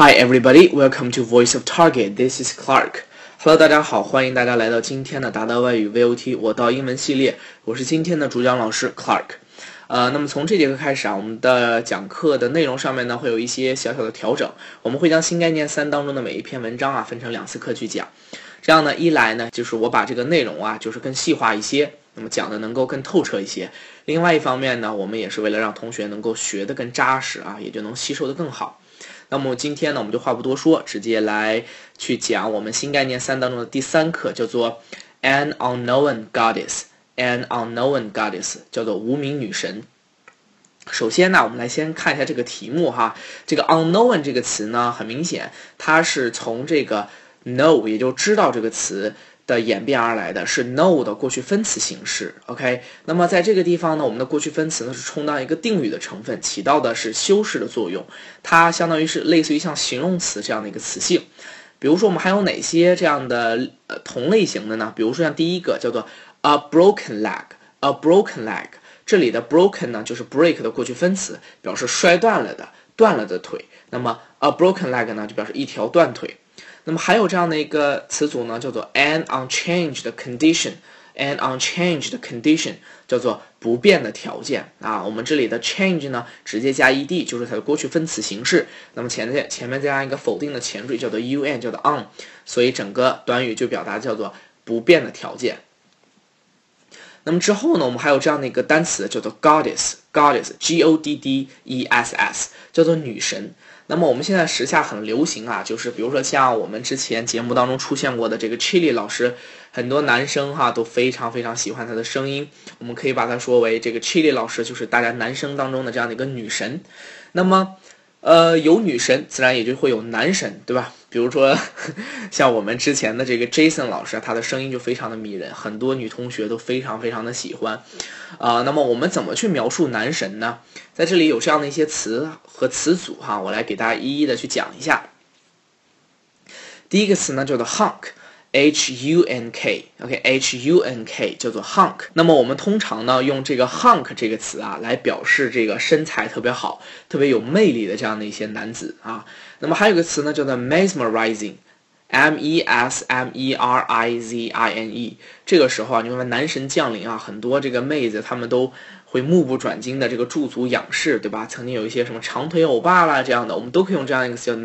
Hi everybody, welcome to Voice of Target. This is Clark. Hello，大家好，欢迎大家来到今天的达达外语 VOT 我到英文系列。我是今天的主讲老师 Clark。呃，那么从这节课开始啊，我们的讲课的内容上面呢会有一些小小的调整。我们会将新概念三当中的每一篇文章啊分成两次课去讲。这样呢，一来呢就是我把这个内容啊就是更细化一些，那么讲的能够更透彻一些。另外一方面呢，我们也是为了让同学能够学得更扎实啊，也就能吸收得更好。那么今天呢，我们就话不多说，直接来去讲我们新概念三当中的第三课，叫做 An Unknown Goddess。An Unknown Goddess 叫做无名女神。首先呢，我们来先看一下这个题目哈。这个 unknown 这个词呢，很明显它是从这个 know 也就知道这个词。的演变而来的是 know 的过去分词形式，OK。那么在这个地方呢，我们的过去分词呢是充当一个定语的成分，起到的是修饰的作用，它相当于是类似于像形容词这样的一个词性。比如说我们还有哪些这样的呃同类型的呢？比如说像第一个叫做 a broken leg，a broken leg，这里的 broken 呢就是 break 的过去分词，表示摔断了的、断了的腿。那么 a broken leg 呢就表示一条断腿。那么还有这样的一个词组呢，叫做 an unchanged condition，an unchanged condition 叫做不变的条件啊。我们这里的 change 呢，直接加 ed 就是它的过去分词形式。那么前面前面加上一个否定的前缀，叫做 un，叫做 on，所以整个短语就表达叫做不变的条件。那么之后呢，我们还有这样的一个单词叫做 goddess，goddess，g o d d e s s，叫做女神。那么我们现在时下很流行啊，就是比如说像我们之前节目当中出现过的这个 Chili 老师，很多男生哈都非常非常喜欢他的声音，我们可以把它说为这个 Chili 老师就是大家男生当中的这样的一个女神。那么。呃，有女神，自然也就会有男神，对吧？比如说，像我们之前的这个 Jason 老师，他的声音就非常的迷人，很多女同学都非常非常的喜欢。啊，那么我们怎么去描述男神呢？在这里有这样的一些词和词组哈，我来给大家一一的去讲一下。第一个词呢叫做 hunk。H U N K，OK，H U N K 叫做 hunk。那么我们通常呢用这个 hunk 这个词啊来表示这个身材特别好、特别有魅力的这样的一些男子啊。那么还有个词呢叫做 mesmerizing，M E S M E R I Z I N E。这个时候啊，你们男神降临啊，很多这个妹子她们都会目不转睛的这个驻足仰视，对吧？曾经有一些什么长腿欧巴啦这样的，我们都可以用这样一个词叫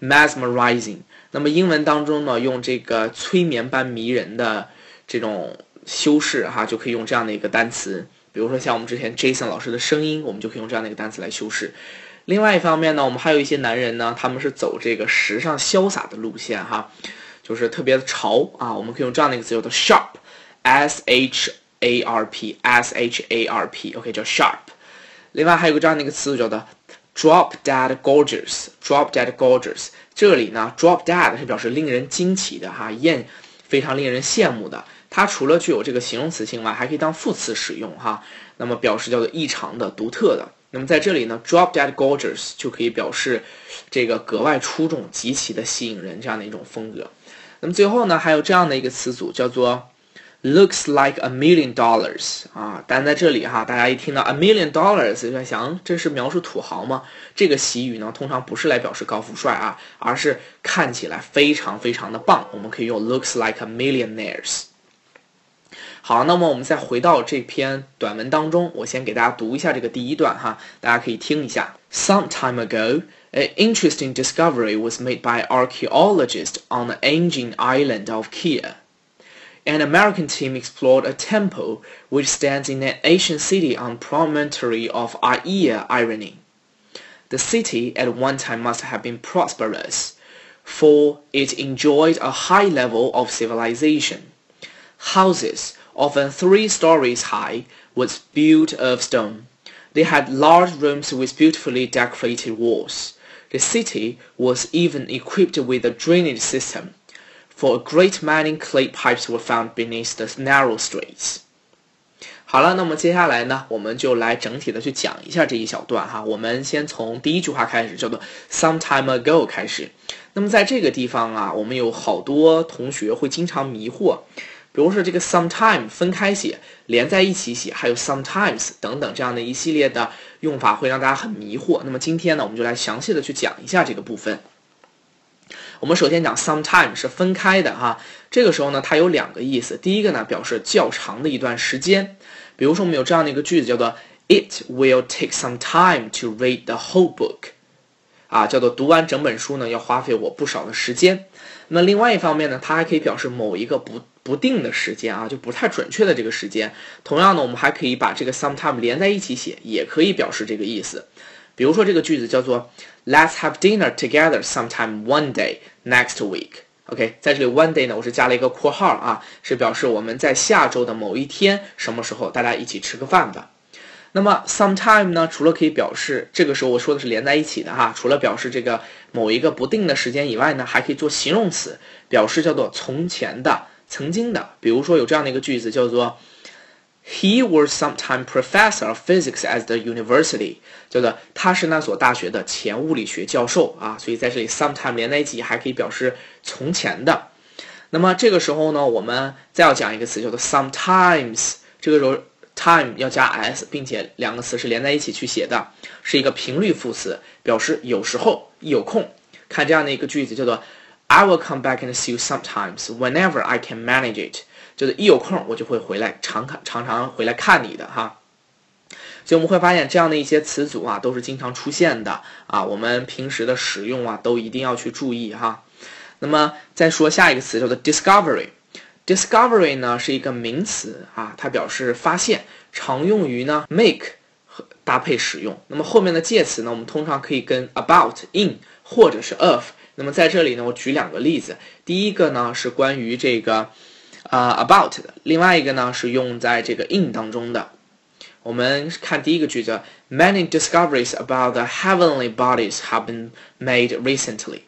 mesmerizing。那么英文当中呢，用这个催眠般迷人的这种修饰哈，就可以用这样的一个单词。比如说像我们之前 Jason 老师的声音，我们就可以用这样的一个单词来修饰。另外一方面呢，我们还有一些男人呢，他们是走这个时尚潇洒的路线哈，就是特别的潮啊，我们可以用这样的一个词叫做 sharp，s h a r p，s h a r p，OK 叫 sharp。另外还有个这样的一个词组叫做 drop dead gorgeous，drop dead gorgeous。这里呢，drop dead 是表示令人惊奇的哈，艳，非常令人羡慕的。它除了具有这个形容词性外，还可以当副词使用哈。那么表示叫做异常的、独特的。那么在这里呢，drop dead gorgeous 就可以表示这个格外出众、极其的吸引人这样的一种风格。那么最后呢，还有这样的一个词组叫做。Looks like a million dollars 啊，但在这里哈，大家一听到 a million dollars 就在想，这是描述土豪吗？这个习语呢，通常不是来表示高富帅啊，而是看起来非常非常的棒。我们可以用 looks like a millionaires。好，那么我们再回到这篇短文当中，我先给大家读一下这个第一段哈，大家可以听一下。Some time ago, an interesting discovery was made by archaeologists on the ancient island of Kea. an American team explored a temple which stands in an ancient city on promontory of Aia Irony. The city at one time must have been prosperous, for it enjoyed a high level of civilization. Houses, often three stories high, was built of stone. They had large rooms with beautifully decorated walls. The city was even equipped with a drainage system for a great many clay pipes were found beneath the narrow streets。好了，那么接下来呢，我们就来整体的去讲一下这一小段哈。我们先从第一句话开始，叫做 some time ago 开始。那么在这个地方啊，我们有好多同学会经常迷惑，比如说这个 sometime 分开写，连在一起写，还有 sometimes 等等这样的一系列的用法，会让大家很迷惑。那么今天呢，我们就来详细的去讲一下这个部分。我们首先讲 sometime 是分开的哈，这个时候呢，它有两个意思。第一个呢，表示较长的一段时间。比如说，我们有这样的一个句子，叫做 It will take some time to read the whole book。啊，叫做读完整本书呢，要花费我不少的时间。那另外一方面呢，它还可以表示某一个不不定的时间啊，就不太准确的这个时间。同样呢，我们还可以把这个 sometime 连在一起写，也可以表示这个意思。比如说这个句子叫做 Let's have dinner together sometime one day next week。OK，在这里 one day 呢，我是加了一个括号啊，是表示我们在下周的某一天什么时候大家一起吃个饭吧。那么 sometime 呢，除了可以表示这个时候我说的是连在一起的哈，除了表示这个某一个不定的时间以外呢，还可以做形容词，表示叫做从前的、曾经的。比如说有这样的一个句子叫做。He was sometime professor of physics at the university，叫做他是那所大学的前物理学教授啊，所以在这里 sometime 连在一起还可以表示从前的。那么这个时候呢，我们再要讲一个词叫做 sometimes，这个时候 time 要加 s，并且两个词是连在一起去写的，是一个频率副词，表示有时候有空。看这样的一个句子叫做 I will come back and see you sometimes whenever I can manage it。就是一有空我就会回来常看常常回来看你的哈，所以我们会发现这样的一些词组啊都是经常出现的啊，我们平时的使用啊都一定要去注意哈。那么再说下一个词叫做 discovery，discovery 呢是一个名词啊，它表示发现，常用于呢 make 和搭配使用。那么后面的介词呢，我们通常可以跟 about in 或者是 of。那么在这里呢，我举两个例子，第一个呢是关于这个。啊，about 的，另外一个呢是用在这个 in 当中的。我们看第一个句子，Many discoveries about the heavenly bodies have been made recently，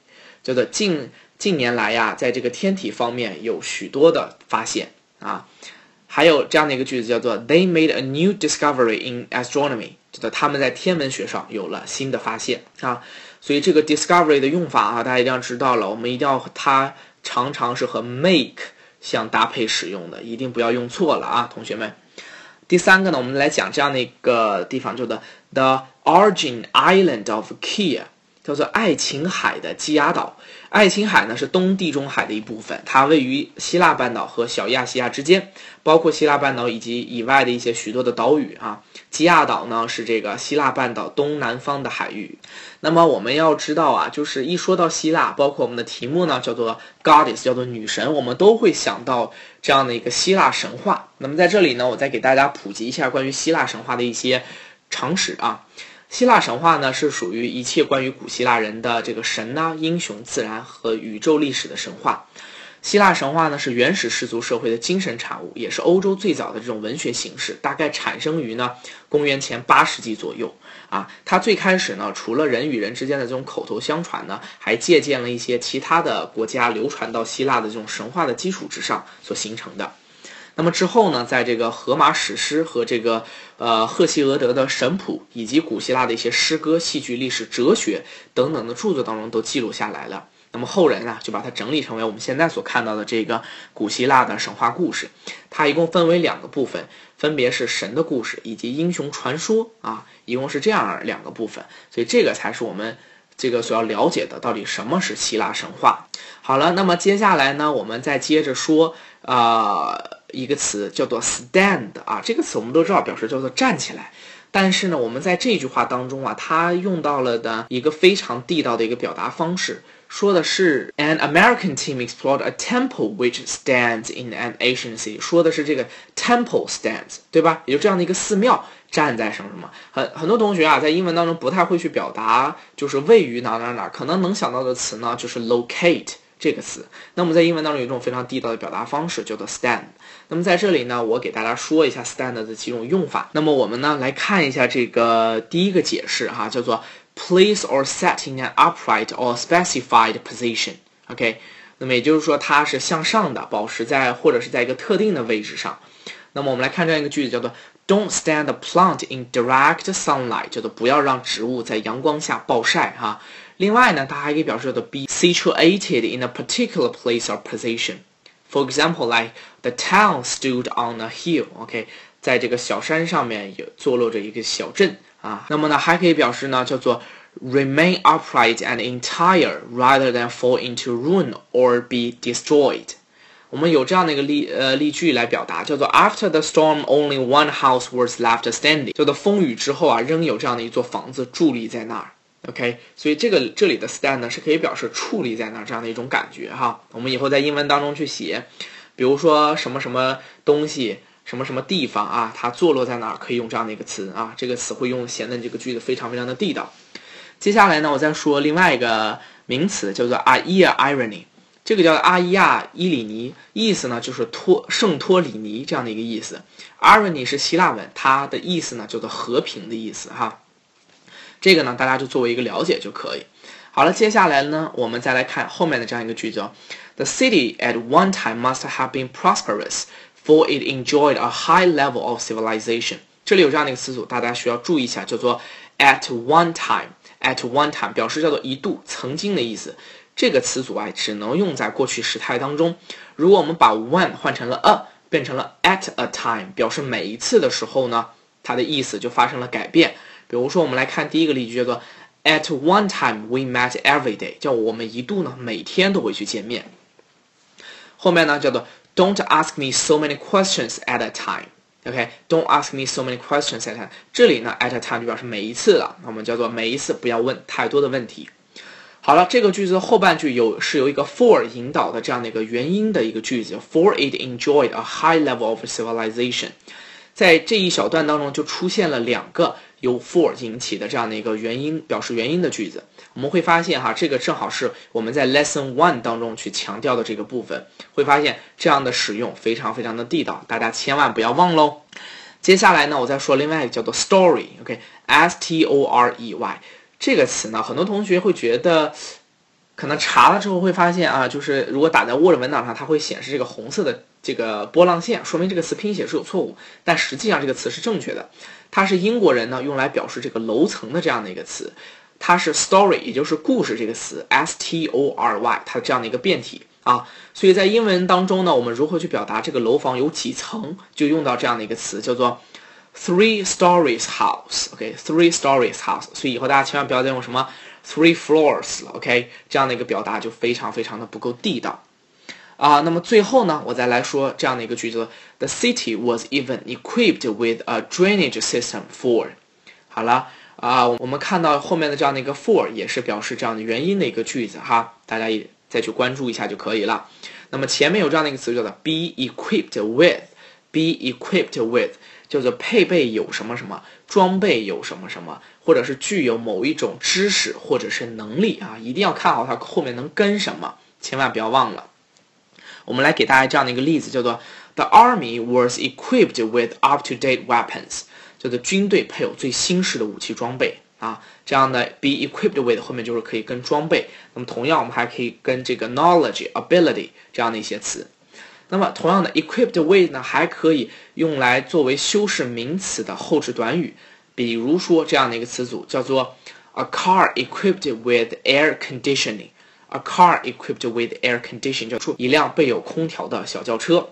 叫做近近年来呀，在这个天体方面有许多的发现啊。还有这样的一个句子叫做，They made a new discovery in astronomy，叫做他们在天文学上有了新的发现啊。所以这个 discovery 的用法啊，大家一定要知道了，我们一定要它常常是和 make。相搭配使用的，一定不要用错了啊，同学们。第三个呢，我们来讲这样的一个地方，叫做 The Origin Island of Kia，叫做爱琴海的基亚岛。爱琴海呢是东地中海的一部分，它位于希腊半岛和小亚细亚之间，包括希腊半岛以及以外的一些许多的岛屿啊。基亚岛呢是这个希腊半岛东南方的海域。那么我们要知道啊，就是一说到希腊，包括我们的题目呢叫做 Goddess，叫做女神，我们都会想到这样的一个希腊神话。那么在这里呢，我再给大家普及一下关于希腊神话的一些常识啊。希腊神话呢，是属于一切关于古希腊人的这个神呐、英雄、自然和宇宙历史的神话。希腊神话呢，是原始氏族社会的精神产物，也是欧洲最早的这种文学形式。大概产生于呢公元前八世纪左右啊。它最开始呢，除了人与人之间的这种口头相传呢，还借鉴了一些其他的国家流传到希腊的这种神话的基础之上所形成的。那么之后呢，在这个荷马史诗和这个呃赫西俄德的神谱，以及古希腊的一些诗歌、戏剧、历史、哲学等等的著作当中，都记录下来了。那么后人啊，就把它整理成为我们现在所看到的这个古希腊的神话故事。它一共分为两个部分，分别是神的故事以及英雄传说啊，一共是这样两个部分。所以这个才是我们这个所要了解的，到底什么是希腊神话。好了，那么接下来呢，我们再接着说啊。一个词叫做 stand 啊，这个词我们都知道，表示叫做站起来。但是呢，我们在这句话当中啊，它用到了的一个非常地道的一个表达方式，说的是 an American team explored a temple which stands in an ancient city，说的是这个 temple stands，对吧？也就这样的一个寺庙站在什么什么。很很多同学啊，在英文当中不太会去表达，就是位于哪哪哪，可能能想到的词呢，就是 locate。这个词，那么在英文当中有一种非常地道的表达方式，叫做 stand。那么在这里呢，我给大家说一下 stand 的几种用法。那么我们呢来看一下这个第一个解释哈，叫做 place or set in an upright or specified position。OK，那么也就是说它是向上的，保持在或者是在一个特定的位置上。那么我们来看这样一个句子，叫做 Don't stand the plant in direct sunlight，叫做不要让植物在阳光下暴晒哈。另外呢，它还可以表示的 be situated in a particular place or position。For example, like the town stood on a hill. OK，在这个小山上面有坐落着一个小镇啊。那么呢，还可以表示呢，叫做 remain upright and entire rather than fall into ruin or be destroyed。我们有这样的一个例呃例句来表达，叫做 After the storm, only one house was left standing。叫做风雨之后啊，仍有这样的一座房子伫立在那儿。 OK，所以这个这里的 stand 呢是可以表示矗立在那儿这样的一种感觉哈。我们以后在英文当中去写，比如说什么什么东西。什么什么地方啊？它坐落在哪儿？可以用这样的一个词啊，这个词会用显得这个句子非常非常的地道。接下来呢，我再说另外一个名词，叫做 aia irony，这个叫阿伊亚伊里尼，意思呢就是托圣托里尼这样的一个意思。irony 是希腊文，它的意思呢叫做和平的意思哈。这个呢，大家就作为一个了解就可以。好了，接下来呢，我们再来看后面的这样一个句子：The city at one time must have been prosperous。For it enjoyed a high level of civilization。这里有这样的一个词组，大家需要注意一下，叫做 at one time。at one time 表示叫做一度、曾经的意思。这个词组啊，只能用在过去时态当中。如果我们把 one 换成了 a，变成了 at a time，表示每一次的时候呢，它的意思就发生了改变。比如说，我们来看第一个例句，叫做 At one time we met every day，叫我们一度呢每天都会去见面。后面呢，叫做 Don't ask me so many questions at a time. OK, don't ask me so many questions at a time. 这里呢，at a time 就表示每一次了，那我们叫做每一次不要问太多的问题。好了，这个句子的后半句有是由一个 for 引导的这样的一个原因的一个句子，for it enjoyed a high level of civilization。在这一小段当中就出现了两个由 for 引起的这样的一个原因表示原因的句子。我们会发现哈，这个正好是我们在 lesson one 当中去强调的这个部分，会发现这样的使用非常非常的地道，大家千万不要忘喽。接下来呢，我再说另外一个叫做 story，OK，s t o r e y 这个词呢，很多同学会觉得，可能查了之后会发现啊，就是如果打在 Word 文档上，它会显示这个红色的这个波浪线，说明这个词拼写是有错误，但实际上这个词是正确的，它是英国人呢用来表示这个楼层的这样的一个词。它是 story，也就是故事这个词，s t o r y，它这样的一个变体啊。所以在英文当中呢，我们如何去表达这个楼房有几层，就用到这样的一个词，叫做 three stories house。OK，three stories house。所以以后大家千万不要再用什么 three floors 了。OK，这样的一个表达就非常非常的不够地道啊。那么最后呢，我再来说这样的一个句子：The city was even equipped with a drainage system for。好了。啊，我们看到后面的这样的一个 for 也是表示这样的原因的一个句子哈，大家也再去关注一下就可以了。那么前面有这样的一个词叫做 be equipped with，be equipped with 叫做配备有什么什么，装备有什么什么，或者是具有某一种知识或者是能力啊，一定要看好它后面能跟什么，千万不要忘了。我们来给大家这样的一个例子，叫做 The army was equipped with up-to-date weapons。叫做军队配有最新式的武器装备啊，这样的 be equipped with 后面就是可以跟装备。那么同样，我们还可以跟这个 knowledge、ability 这样的一些词。那么同样的 equipped with 呢，还可以用来作为修饰名词的后置短语。比如说这样的一个词组叫做 a car equipped with air conditioning。A car equipped with air conditioning 叫出一辆备有空调的小轿车。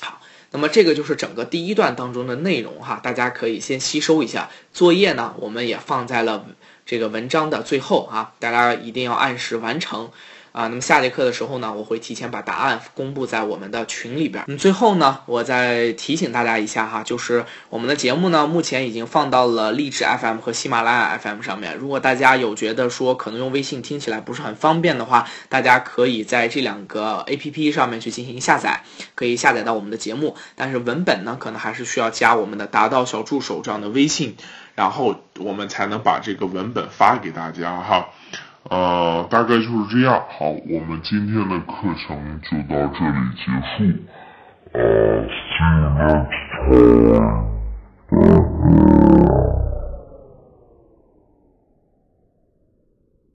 好那么这个就是整个第一段当中的内容哈，大家可以先吸收一下。作业呢，我们也放在了这个文章的最后啊，大家一定要按时完成。啊，那么下节课的时候呢，我会提前把答案公布在我们的群里边。嗯，最后呢，我再提醒大家一下哈，就是我们的节目呢，目前已经放到了荔枝 FM 和喜马拉雅 FM 上面。如果大家有觉得说可能用微信听起来不是很方便的话，大家可以在这两个 APP 上面去进行下载，可以下载到我们的节目。但是文本呢，可能还是需要加我们的达到小助手这样的微信，然后我们才能把这个文本发给大家哈。呃，大概就是这样。好，我们今天的课程就到这里结束。啊 see you next time.